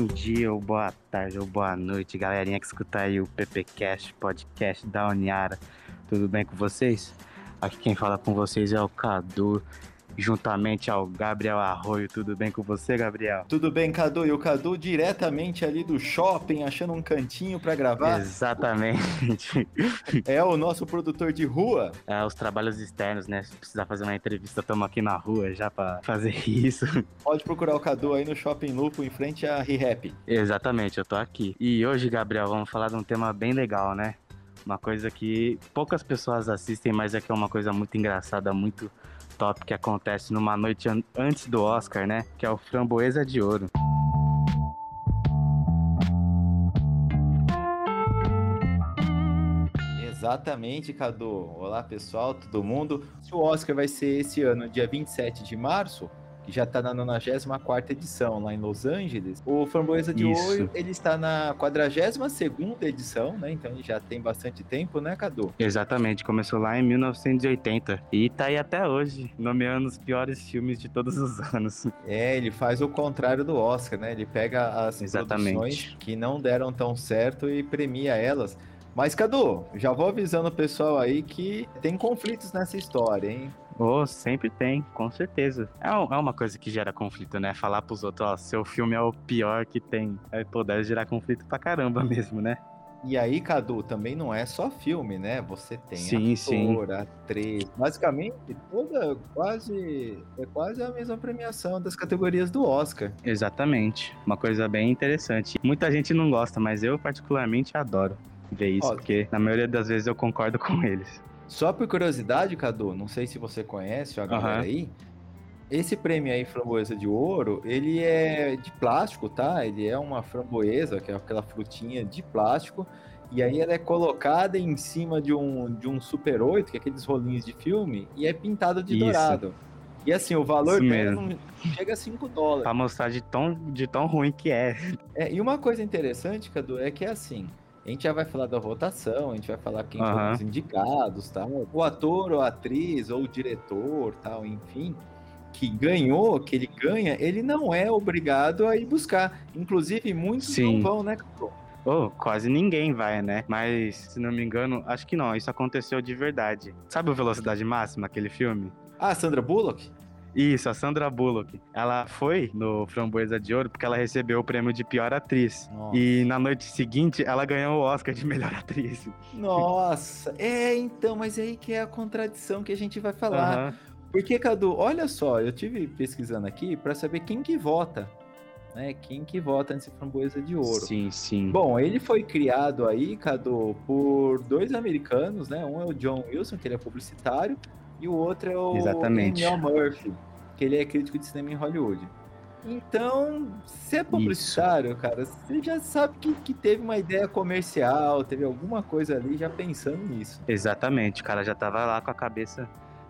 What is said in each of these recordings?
Bom dia, ou boa tarde, ou boa noite, galerinha que escuta aí o PPcast, podcast da Uniara. Tudo bem com vocês? Aqui quem fala com vocês é o Cadu, juntamente ao Gabriel Arroio. Tudo bem com você, Gabriel? Tudo bem, Cadu? E o Cadu diretamente ali do shopping, achando um cantinho para gravar? Exatamente. É o nosso produtor de rua? É, os trabalhos externos, né? Se precisar fazer uma entrevista, estamos aqui na rua já para fazer isso. Pode procurar o Cadu aí no Shopping Lupo, em frente à ReHap. Exatamente, eu tô aqui. E hoje, Gabriel, vamos falar de um tema bem legal, né? Uma coisa que poucas pessoas assistem, mas é que é uma coisa muito engraçada, muito top que acontece numa noite an antes do Oscar, né? Que é o Framboesa de Ouro. Exatamente, Cadu. Olá, pessoal, todo mundo. O Oscar vai ser esse ano, dia 27 de março, que já está na 94 edição lá em Los Angeles. O Framboesa de Isso. Ouro, ele está na 42ª edição, né? Então ele já tem bastante tempo, né, Cadu? Exatamente, começou lá em 1980 e tá aí até hoje, nomeando os piores filmes de todos os anos. É, ele faz o contrário do Oscar, né? Ele pega as Exatamente. produções que não deram tão certo e premia elas. Mas, Cadu, já vou avisando o pessoal aí que tem conflitos nessa história, hein? Oh, sempre tem, com certeza. É, um- é uma coisa que gera conflito, né? Falar pros outros, ó, seu filme é o pior que tem. Aí, pô, deve gerar conflito pra caramba mesmo, né? E aí, Cadu, também não é só filme, né? Você tem Sim, sim. ator, atriz. Basicamente, toda quase é quase a mesma premiação das categorias do Oscar. Exatamente. Uma coisa bem interessante. Muita gente não gosta, mas eu particularmente adoro ver isso, Ó, porque na maioria das vezes eu concordo com eles. Só por curiosidade, Cadu, não sei se você conhece a galera Aham. aí. Esse prêmio aí, Framboesa de Ouro, ele é de plástico, tá? Ele é uma framboesa, que é aquela frutinha de plástico. E aí ela é colocada em cima de um, de um Super 8, que é aqueles rolinhos de filme, e é pintado de Isso. dourado. E assim, o valor dela não chega a 5 dólares. Pra mostrar de tão, de tão ruim que é. É, e uma coisa interessante, Cadu, é que é assim. A gente já vai falar da votação, a gente vai falar quem foram Aham. os indicados, tal. O ator ou a atriz ou o diretor, tal, enfim, que ganhou, que ele ganha, ele não é obrigado a ir buscar. Inclusive, muitos Sim. não vão, né? Oh, quase ninguém vai, né? Mas, se não me engano, acho que não. Isso aconteceu de verdade. Sabe o Velocidade Máxima, aquele filme? Ah, Sandra Bullock? Isso, a Sandra Bullock. Ela foi no Framboesa de Ouro porque ela recebeu o prêmio de pior atriz. Nossa. E na noite seguinte, ela ganhou o Oscar de melhor atriz. Nossa, é, então, mas aí que é a contradição que a gente vai falar. Aham. Porque, Cadu, olha só, eu tive pesquisando aqui para saber quem que vota, né? Quem que vota nesse Framboesa de Ouro. Sim, sim. Bom, ele foi criado aí, Cadu, por dois americanos, né? Um é o John Wilson, que ele é publicitário, e o outro é o Exatamente. Daniel Murphy, que ele é crítico de cinema em Hollywood. Então, se é publicitário, cara, você já sabe que, que teve uma ideia comercial, teve alguma coisa ali já pensando nisso. Exatamente, o cara já tava lá com a cabeça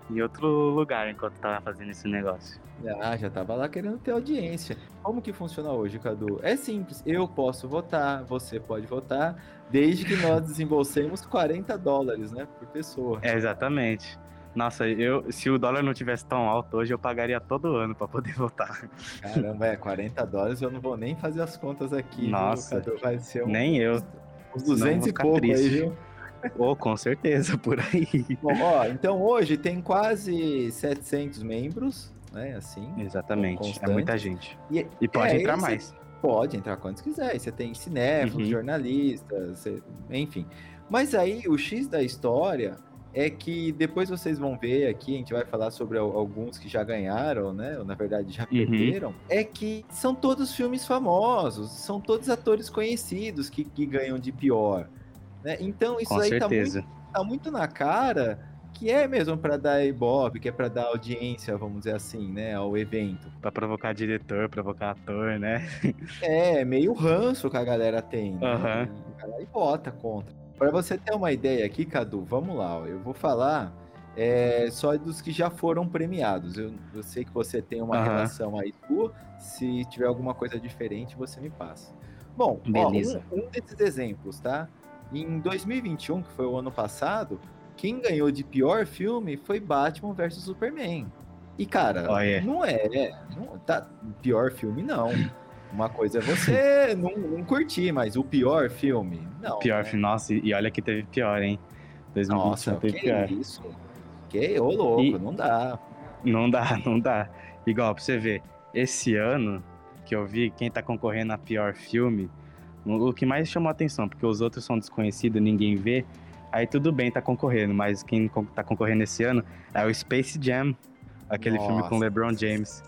em outro lugar enquanto tava fazendo esse negócio. Ah, já tava lá querendo ter audiência. Como que funciona hoje, Cadu? É simples. Eu posso votar, você pode votar, desde que nós desembolsemos 40 dólares, né, por pessoa. É, exatamente. Nossa, eu, se o dólar não tivesse tão alto hoje, eu pagaria todo ano pra poder votar. Caramba, é 40 dólares, eu não vou nem fazer as contas aqui. viu, Nossa, Cadu? vai ser um, Nem eu. uns senão eu 200 vou e pouco aí, triste. viu? Ou com certeza, por aí. Bom, ó, então hoje tem quase 700 membros, né, assim. Exatamente. É muita gente. E, E pode é, entrar mais. Pode entrar quantos quiser. Você tem cinéfilos, Uhum. jornalistas, você- enfim. Mas aí o X da história é que depois vocês vão ver aqui, a gente vai falar sobre al- alguns que já ganharam, né? Ou na verdade já Uhum. perderam. É que são todos filmes famosos, são todos atores conhecidos que, que ganham de pior. né? Então isso Com aí tá muito, tá muito na cara que é mesmo para dar ibope, que é para dar audiência, vamos dizer assim, né, ao evento. Pra provocar diretor, provocar ator, né? É, meio ranço que a galera tem, né? A galera bota contra. Para você ter uma ideia aqui, Cadu, vamos lá, ó, eu vou falar é, só dos que já foram premiados. Eu, eu sei que você tem uma Aham. relação aí sua, se tiver alguma coisa diferente, você me passa. Bom, ó, Beleza. um, um desses exemplos, tá? Em 2021, que foi o ano passado, quem ganhou de pior filme foi Batman vs Superman. E, cara, Olha. não é. Não, tá, pior filme, não. Uma coisa é você não, não curtir, mas o pior filme, não. Pior né? filme. Nossa, e olha que teve pior, hein? 2021 Nossa, teve que pior. isso? Que, ô louco, E- não dá. Não dá, não dá. Igual, pra você ver, esse ano que eu vi, quem tá concorrendo a pior filme, o o que mais chamou a atenção, porque os outros são desconhecidos, ninguém vê, aí tudo bem tá concorrendo, mas quem tá concorrendo esse ano é o Space Jam, aquele filme com Nossa. LeBron James.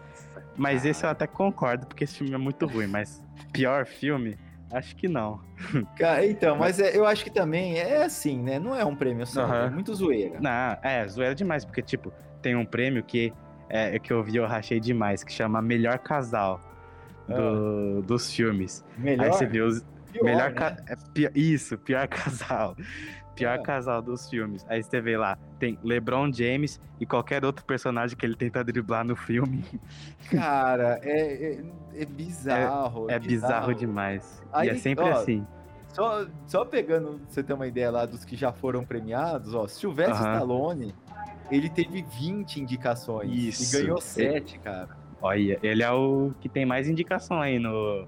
Mas esse eu até concordo, porque esse filme é muito ruim, mas pior filme, acho que não. Ca- Então, mas é- eu acho que também é assim, né? Não é um prêmio só, Aham. é muito zoeira. Não, é, zoeira demais, porque, tipo, tem um prêmio que, é, que eu vi, eu rachei demais, que chama Melhor Casal do- dos filmes. Melhor, Aí você vê os. pior, melhor né? ca- é Isso, pior casal. Pior É. casal dos filmes. Aí você vê lá, tem LeBron James e qualquer outro personagem que ele tenta driblar no filme. Cara, é, é, é bizarro. É bizarro demais. Aí, e é sempre ó, assim. Só, só pegando, pra você ter uma ideia lá dos que já foram premiados, ó, Sylvester Aham. Stallone, ele teve 20 indicações Isso. e ganhou 7, cara. Olha, ele é o que tem mais indicação aí no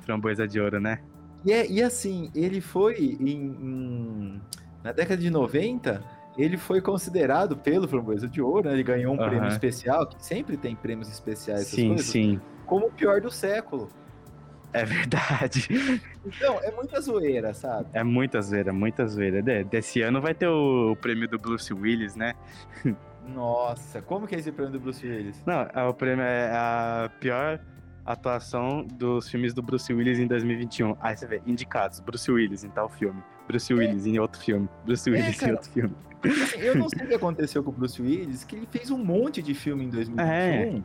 Framboesa de Ouro, né? E, é- e assim, ele foi em, em- na década de 90, ele foi considerado pelo Framboesa de Ouro, né, ele ganhou um Aham. prêmio especial, que sempre tem prêmios especiais, sim, coisas, sim. como o pior do século. É verdade. Então, é muita zoeira, sabe? É muita zoeira, muita zoeira. De- Desse ano vai ter o, o prêmio do Bruce Willis, né? Nossa, como que é esse prêmio do Bruce Willis? Não, é o prêmio é a pior atuação dos filmes do Bruce Willis em 2021. Aí você vê, indicados, Bruce Willis em tal filme, Bruce Willis em outro filme, Bruce Willis em cara. outro filme. Assim, eu não sei o que aconteceu com o Bruce Willis, que ele fez um monte de filme em 2021,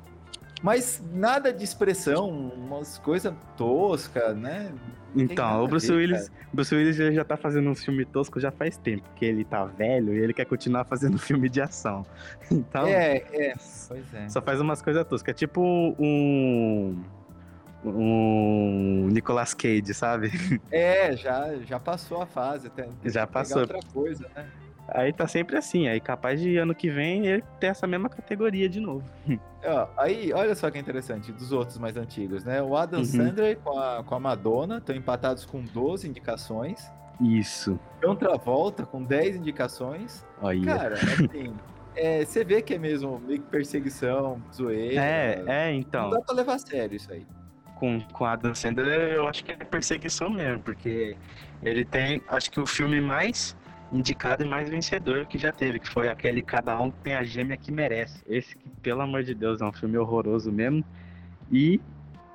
mas nada de expressão, umas coisas toscas, né? Então, o Bruce ver, Willis, Bruce Willis já tá fazendo um filme tosco já faz tempo, porque ele tá velho e ele quer continuar fazendo filme de ação. Então, É, é, pois é. só faz umas coisas toscas. É tipo um. Um Nicolas Cage, sabe? É, já, já passou a fase, até Já passou. outra coisa, né? Aí tá sempre assim. Aí capaz de ano que vem ele ter essa mesma categoria de novo. Ó, aí, olha só que interessante, dos outros mais antigos, né? O Adam Uhum. Sandler com a, com a Madonna estão empatados com 12 indicações. Isso. John Travolta com 10 indicações. Olha. Cara, assim, é, você vê que é mesmo meio que perseguição, zoeira. é, é, Não então. dá pra levar a sério isso aí. Com, com Adam Sandler, eu acho que é perseguição mesmo, porque ele tem, acho que o filme mais indicado e mais vencedor que já teve, que foi aquele Cada Um Tem a Gêmea que Merece. Esse que, pelo amor de Deus, é um filme horroroso mesmo. E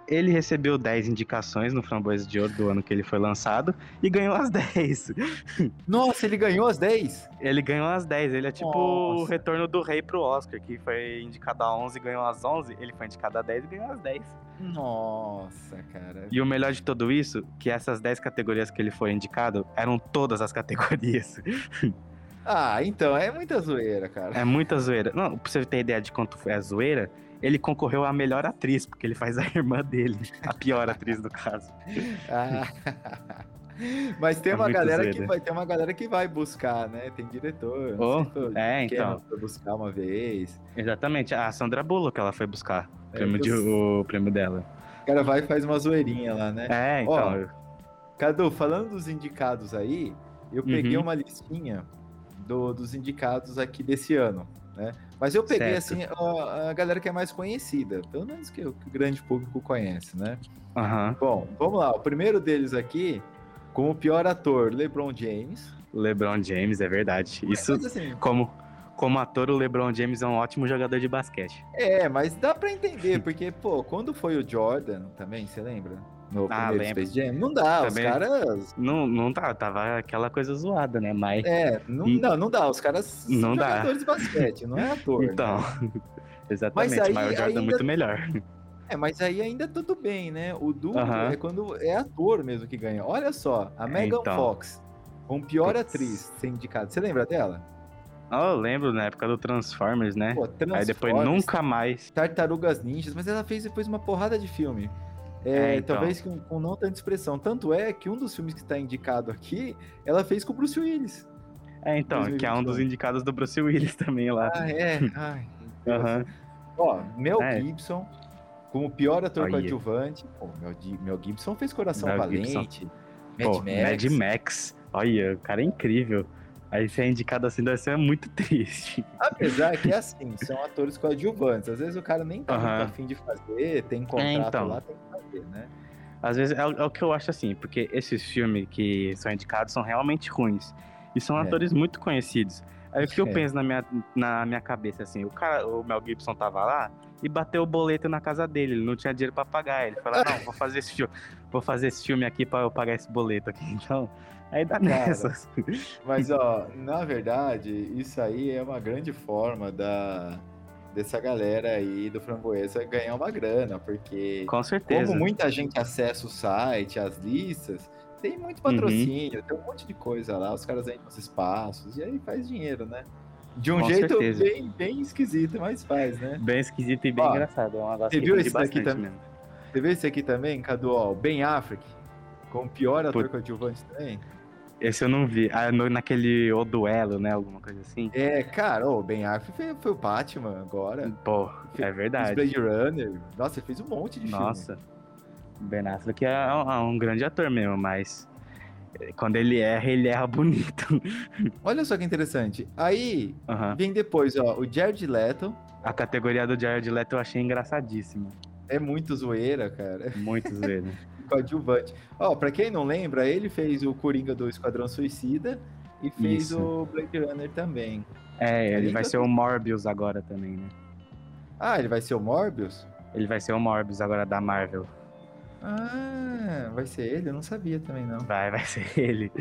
ele recebeu 10 indicações no Framboesa de Ouro do ano que ele foi lançado e ganhou as 10. Nossa, ele ganhou as 10? Ele ganhou as 10, ele é tipo o Nossa. retorno do rei pro Oscar, que foi indicado a 11 e ganhou as 11, ele foi indicado a 10 e ganhou as 10. Nossa, cara. E o melhor de tudo isso, que essas 10 categorias que ele foi indicado eram todas as categorias. Ah, então, é muita zoeira, cara. É muita zoeira. Não, pra você ter ideia de quanto foi a zoeira, ele concorreu à melhor atriz, porque ele faz a irmã dele, a pior atriz do caso. Ah. Mas tem É uma galera que zoeira. vai ter uma galera que vai buscar, né? Tem diretor. Oh, foi é, então. Foi buscar uma vez. Exatamente, a Sandra Bullock ela foi buscar o É, prêmio, de- o prêmio dela. O cara vai e faz uma zoeirinha lá, né? É, então. Ó, Cadu, falando dos indicados aí, eu peguei Uhum. uma listinha do- dos indicados aqui desse ano, né? Mas eu peguei, Certo. assim, a, a galera que é mais conhecida, pelo menos que, o- que o grande público conhece, né? Aham. Bom, vamos lá. O primeiro deles aqui, como pior ator, LeBron James. LeBron James, é verdade. Isso Mas, assim, como, como ator, o LeBron James é um ótimo jogador de basquete. É, mas dá pra entender, porque, pô, quando foi o Jordan também, você lembra? No Ah, primeiro lembro. Space Jam? Não dá, Também. os caras. Não, não tá, tava aquela coisa zoada, né? Mas. É, não, Hum. não, não dá, os caras são Não dá. jogadores de basquete, não é ator. né? Então. Exatamente, Mas mas, aí o Jordan é ainda- muito melhor. É, mas aí ainda tudo bem, né? O duro Aham. é quando é ator mesmo que ganha. Olha só, a Megan então. Fox, com pior Putz. atriz ser indicada. Você lembra dela? Ah, eu lembro na época do Transformers, né? Pô, Aí depois Transformers, nunca mais. Tartarugas Ninjas, mas ela fez depois uma porrada de filme. É, É, então. Talvez com, com não tanta expressão. Tanto é que um dos filmes que está indicado aqui, ela fez com o Bruce Willis. É, então, que é um dos 2021. indicados do Bruce Willis também lá. Ah, é? Ai. Aham. Ó, Mel É. Gibson, como pior ator Olha. coadjuvante. Pô, Mel, Mel Gibson fez Coração Mel Valente, Mad Pô, Max. Mad Max. Olha, o cara é incrível. Aí ser indicado assim deve ser muito triste. Apesar que é assim, são atores coadjuvantes. Às vezes o cara nem tá Aham. muito afim de fazer, tem contrato então. lá, tem que fazer, né? Às vezes é, o- é o que eu acho assim, porque esses filmes que são indicados são realmente ruins. E são É. atores muito conhecidos. Aí o que eu É. penso na minha, na minha cabeça, assim, o cara, o Mel Gibson tava lá e bateu o boleto na casa dele, ele não tinha dinheiro pra pagar. Ele falou, não, vou fazer esse filme, vou fazer esse filme aqui pra eu pagar esse boleto aqui. Então, aí dá nessas. Mas, ó, na verdade, isso aí é uma grande forma da dessa galera aí do Framboesa ganhar uma grana, porque Com certeza. como muita gente acessa o site, as listas, tem muito patrocínio, tem um monte de coisa lá, os caras entram nos espaços e aí faz dinheiro, né? De um Com jeito certeza. bem, bem esquisito, mas faz, né? Bem esquisito e bem Ó, engraçado. É um você viu esse daqui também? mesmo. Você vê esse aqui também, Cadu, ó, o Ben Affleck, como pior ator Put- coadjuvante também? Esse eu não vi. Ah, no- naquele O Duelo, né? Alguma coisa assim. É, cara, o Ben Affleck foi, foi o Batman agora. Pô, é Fez verdade. Blade Runner. Nossa, ele fez um monte de filme. Nossa. Ben Affleck é um, é um grande ator mesmo, mas eh, quando ele erra, ele erra bonito. Olha só que interessante. Aí Aham. vem depois, ó, o Jared Leto. A categoria do Jared Leto eu achei engraçadíssima. É muito zoeira, cara. Muito zoeiro. Coadjuvante. Ó, pra quem não lembra, ele fez o Coringa do Esquadrão Suicida e fez Isso. o Blade Runner também. É, ele vai ser o Morbius agora também, né? Ah, ele vai ser o Morbius? Ele vai ser o Morbius agora da Marvel. Ah, vai ser ele? Eu não sabia também, não. Vai, vai ser ele.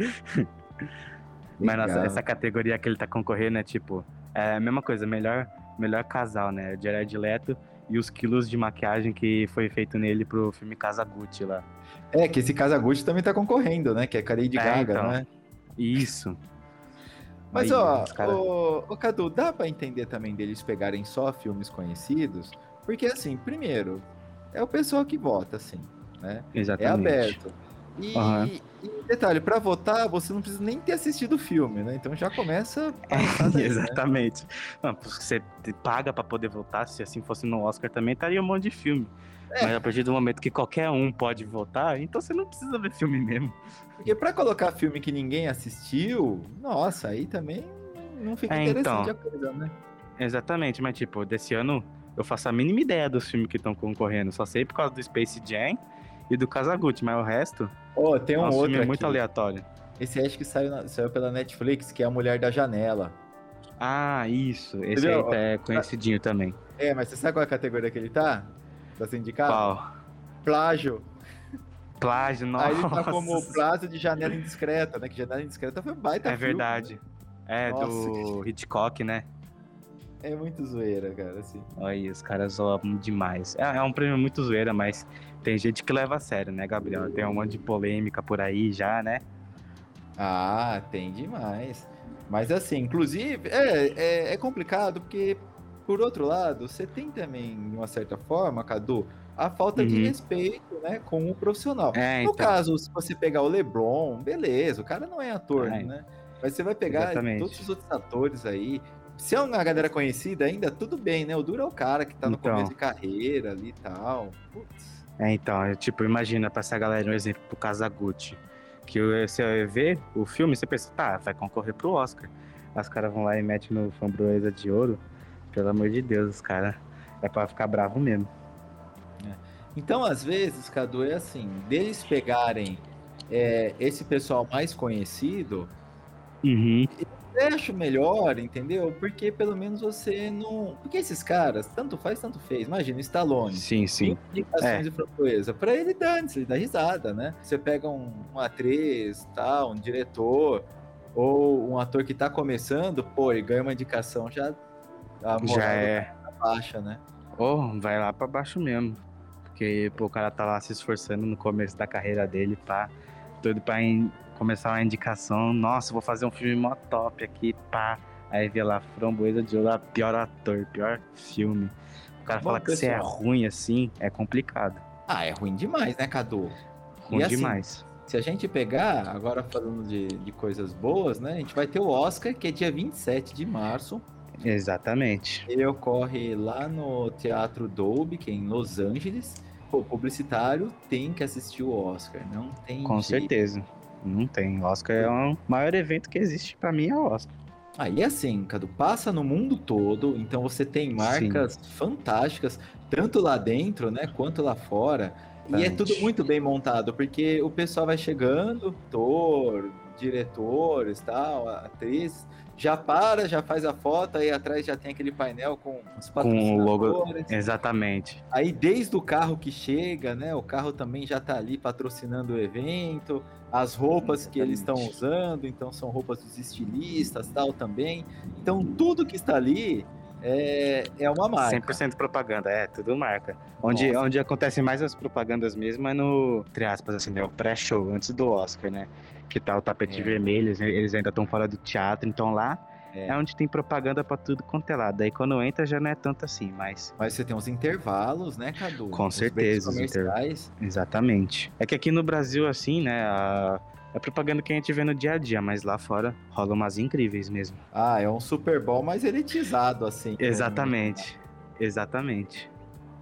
Mas nossa, essa categoria que ele tá concorrendo é tipo, é a mesma coisa, melhor, melhor casal, né? Jared Leto e os quilos de maquiagem que foi feito nele pro filme Casa Gucci lá. É, que esse Casagutti também tá concorrendo, né? Que é com a Lady É, Gaga, então. né? Isso. Mas, Aí, ó, cara- ô, ô, Cadu, dá pra entender também deles pegarem só filmes conhecidos? Porque, assim, primeiro, é o pessoal que vota, assim, né? É Exatamente. aberto. E, Aham. e detalhe, pra votar, você não precisa nem ter assistido o filme, né? Então já começa daí, né? Exatamente. Não, você paga pra poder votar, se assim fosse no Oscar também, estaria um monte de filme. É. Mas a partir do momento que qualquer um pode votar, então você não precisa ver filme mesmo. Porque pra colocar filme que ninguém assistiu, nossa, aí também não fica É, interessante então. a coisa, né? Exatamente, mas tipo, desse ano eu faço a mínima ideia dos filmes que estão concorrendo. Só sei por causa do Space Jam e do Kazaguchi, mas o resto Ó, tem é um outro aqui. muito aleatório. Esse acho que saiu, na- saiu pela Netflix, que é A Mulher da Janela. Ah, isso. Esse Entendeu? aí é conhecidinho também. É, mas você sabe qual é a categoria que ele tá? Tá sendo indicado? Qual? Plágio. Plágio, nossa. Aí ele tá como plágio de janela indiscreta, né? Que janela indiscreta foi um baita É filme, verdade. É, Nossa, do Hitchcock, né? né? É muito zoeira, cara, assim. Aí, os caras zoam demais. É, é um prêmio muito zoeira, mas tem gente que leva a sério, né, Gabriel? Tem um monte de polêmica por aí já, né? Ah, tem demais. Mas assim, inclusive, é, é, é complicado porque, por outro lado, você tem também, de uma certa forma, Cadu, a falta de Uhum. respeito, né, com o profissional. É, No então. caso, se você pegar o LeBron, beleza, o cara não é ator, É. né? Mas você vai pegar Exatamente. todos os outros atores aí. Se é uma galera conhecida ainda, tudo bem, né? O duro é o cara que tá no Então. começo de carreira ali e tal. Putz. É, então, é, tipo, imagina pra essa galera um exemplo pro Kazaguchi. Que você vê o filme, você pensa, tá, vai concorrer pro Oscar. Os caras vão lá e metem no framboesa de ouro. Pelo amor de Deus, os caras. É pra ficar bravo mesmo. Então, às vezes, Cadu, é assim, deles pegarem é, esse pessoal mais conhecido, Uhum. Acho melhor, entendeu? Porque pelo menos você não. Porque esses caras, tanto faz, tanto fez. Imagina, Stallone. Sim, sim. Indicações É. de framboesa. Pra ele dane-se, ele dá risada, né? Você pega um, uma atriz, tal, um diretor, ou um ator que tá começando, pô, e ganha uma indicação, já. Já é. baixa, né? Ou vai lá pra baixo mesmo. Porque pô, o cara tá lá se esforçando no começo da carreira dele, pá. Doido pra in- começar uma indicação. Nossa, vou fazer um filme mó top aqui, pá. Aí vê lá, Framboesa de Ouro, pior ator, pior filme. O cara Bom, fala que você é ruim assim, é complicado. Ah, é ruim demais, né, Cadu? Ruim assim, demais. Se a gente pegar, agora falando de, de coisas boas, né? A gente vai ter o Oscar, que é dia 27 de março. Exatamente. Ele ocorre lá no Teatro Dolby, que é em Los Angeles. Pô, publicitário tem que assistir o Oscar, não tem Com jeito. certeza. Não tem. Oscar é o maior evento que existe pra mim, é o Oscar. Aí assim, Cadu, passa no mundo todo, então você tem marcas fantásticas, tanto lá dentro, né, quanto lá fora. E é Bastante. tudo muito bem montado, porque o pessoal vai chegando, ator, diretores, tal, atrizes, já para, já faz a foto, aí atrás já tem aquele painel com os Com o logo. Exatamente. Aí desde o carro que chega, né? O carro também já tá ali patrocinando o evento, as roupas que eles estão Exatamente. usando, então são roupas dos estilistas, tal também. Então tudo que está ali é, é uma marca. 100% propaganda, é, tudo marca. Onde, Nossa. onde acontecem mais as propagandas mesmo é no, entre aspas, assim, né, o pré-show, antes do Oscar, né? Que tá o tapete É. vermelho, eles- ainda estão fora do teatro, então lá É. é. onde tem propaganda pra tudo quanto é lado. Daí quando entra já não é tanto assim, mas Mas você tem uns intervalos, né, Cadu? Com Os certeza, os comerciais. exatamente. É que aqui no Brasil, assim, né, a, é propaganda que a gente vê no dia a dia, mas lá fora rola umas incríveis mesmo. Ah, é um Super Bowl mais elitizado, assim. né? Exatamente, exatamente.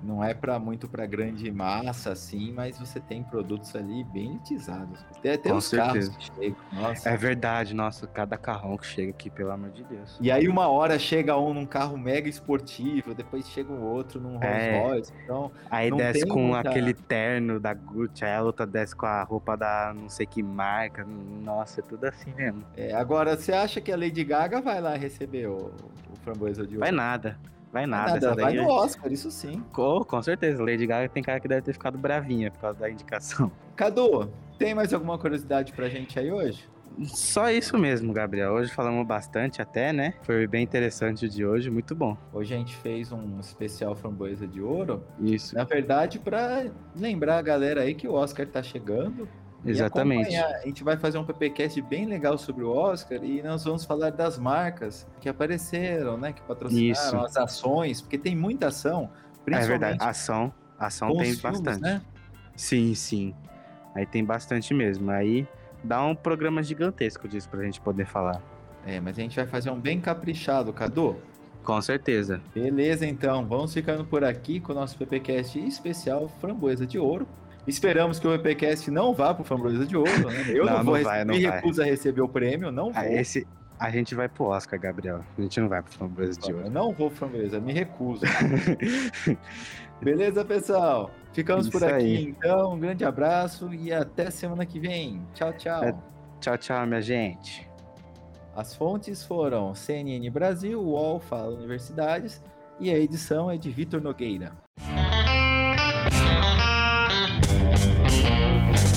Não é para muito para grande massa, assim, mas você tem produtos ali bem elitizados. Tem até Com os carros certeza. que chegam. Nossa. É verdade, nossa, cada carrão que chega aqui, pelo amor de Deus. E aí uma hora chega um num carro mega esportivo, depois chega um outro num Rolls É. Royce. Então, Aí Não desce com muita- aquele terno da Gucci, aí a outra desce com a roupa da não sei que marca. Nossa, é tudo assim mesmo. é, agora você acha que a Lady Gaga vai lá receber o, o framboesa de ouro? Vai nada, vai nada. Nada, essa vai no Oscar, isso sim. Com, com certeza, Lady Gaga tem cara que deve ter ficado bravinha por causa da indicação. Cadu, tem mais alguma curiosidade pra gente aí hoje? Só isso mesmo, Gabriel. Hoje falamos bastante até, né? Foi bem interessante o de hoje, muito bom. Hoje a gente fez um especial framboesa de ouro. Isso, Na verdade, pra lembrar a galera aí que o Oscar tá chegando. Exatamente. A gente vai fazer um PPcast bem legal sobre o Oscar e nós vamos falar das marcas que apareceram, né? Que patrocinaram Isso. as ações, porque tem muita ação, É verdade, ação, ação tem filmes, bastante. né? Sim, sim. Aí tem bastante mesmo. Aí dá um programa gigantesco disso pra gente poder falar. É, mas a gente vai fazer um bem caprichado, Cadu. Com certeza. Beleza, então. Vamos ficando por aqui com o nosso PPcast especial Framboesa de Ouro. Esperamos que o PPcast não vá pro Framboesa de Ouro, né? Eu não, Não, vou não vai, não me recuso a receber o prêmio, não vou. Ah, esse, a gente vai pro Oscar, Gabriel. A gente não vai pro Framboesa de Eu Ouro. não vou framboesa, me recuso. Beleza, pessoal? Ficamos por Isso aqui, aí. então. Um grande abraço e até semana que vem. Tchau, tchau. É. Tchau, tchau, minha gente. As fontes foram CNN Brasil, UOL, Fala Universidades e a edição é de Vitor Nogueira.